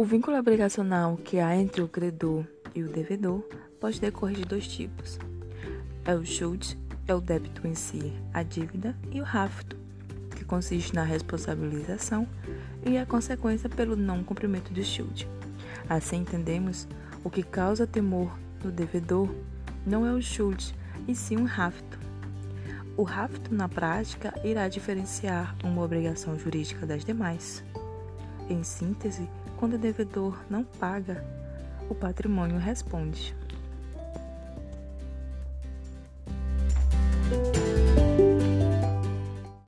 O vínculo obrigacional que há entre o credor e o devedor pode decorrer de dois tipos. É o Schuld, é o débito em si, a dívida, e o Hafto, que consiste na responsabilização e a consequência pelo não cumprimento do Schuld. Assim entendemos o que causa temor no devedor não é o Schuld, e sim um Hafto. O Hafto, na prática, irá diferenciar uma obrigação jurídica das demais. Em síntese, quando o devedor não paga, o patrimônio responde.